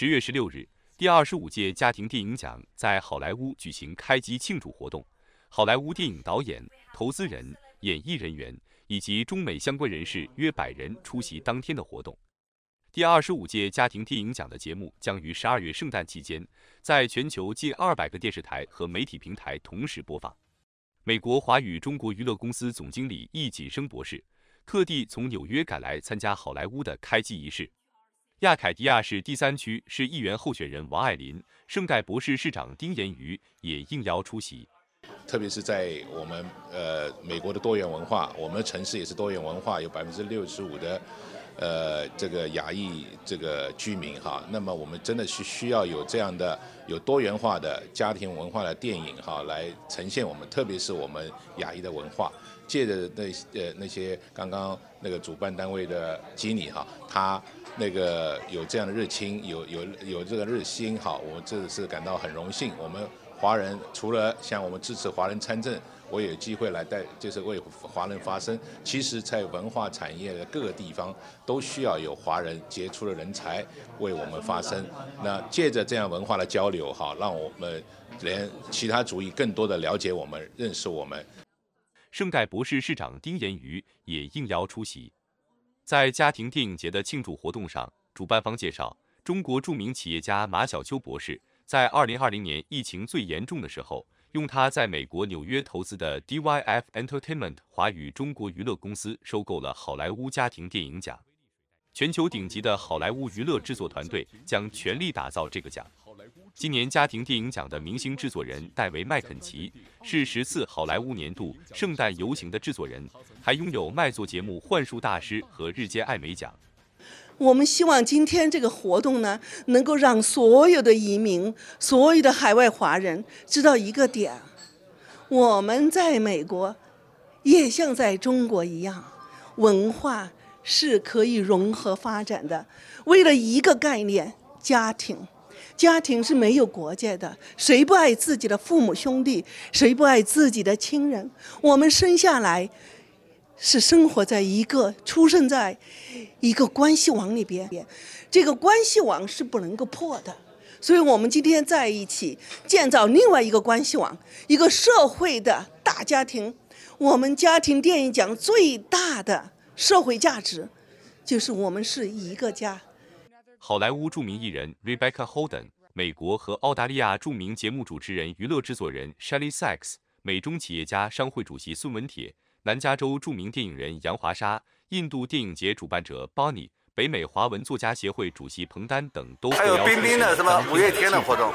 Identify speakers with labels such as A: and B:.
A: 十月十六日，第二十五届家庭电影奖在好莱坞举行开机庆祝活动，好莱坞电影导演、投资人、演艺人员以及中美相关人士约百人出席当天的活动。第二十五届家庭电影奖的节目将于十二月圣诞期间，在全球近二百个电视台和媒体平台同时播放。美国华语中国娱乐公司总经理易锦生博士特地从纽约赶来参加好莱坞的开机仪式。亚凯迪亚市第三区市议员候选人王爱林、圣盖博士市长丁延瑜也应邀出席。
B: 特别是在我们呃美国的多元文化，我们的城市也是多元文化，有百分之六十五的。呃，这个亚裔这个居民哈，那么我们真的是需要有这样的有多元化的家庭文化的电影哈，来呈现我们，特别是我们亚裔的文化。借着那呃那些刚刚那个主办单位的经理哈，他那个有这样的热情，有有有这个热心哈，我这是感到很荣幸。我们华人除了像我们支持华人参政。我有机会来带，就是为华人发声。其实，在文化产业的各个地方，都需要有华人杰出的人才为我们发声。那借着这样文化的交流，哈，让我们连其他主义更多的了解我们、认识我们。
A: 圣盖博士市长丁延瑜也应邀出席。在家庭电影节的庆祝活动上，主办方介绍，中国著名企业家马晓秋博士在2020年疫情最严重的时候。用他在美国纽约投资的 DYF Entertainment 华语中国娱乐公司收购了好莱坞家庭电影奖，全球顶级的好莱坞娱乐制作团队将全力打造这个奖。今年家庭电影奖的明星制作人戴维·麦肯齐是十次好莱坞年度圣诞游行的制作人，还拥有卖座节目《幻术大师》和日间艾美奖。
C: 我们希望今天这个活动呢，能够让所有的移民、所有的海外华人知道一个点：我们在美国也像在中国一样，文化是可以融合发展的。为了一个概念——家庭，家庭是没有国界的。谁不爱自己的父母兄弟？谁不爱自己的亲人？我们生下来。是生活在一个出生在一个关系网里边，这个关系网是不能够破的，所以我们今天在一起建造另外一个关系网，一个社会的大家庭。我们家庭电影奖最大的社会价值，就是我们是一个家。
A: 好莱坞著名艺人 Rebecca Holden，美国和澳大利亚著名节目主持人、娱乐制作人 Shelly Sachs，美中企业家商会主席孙文铁。南加州著名电影人杨华沙、印度电影节主办者 Bonnie、北美华文作家协会主席彭丹等都
D: 还有冰冰的什么五月天的活动。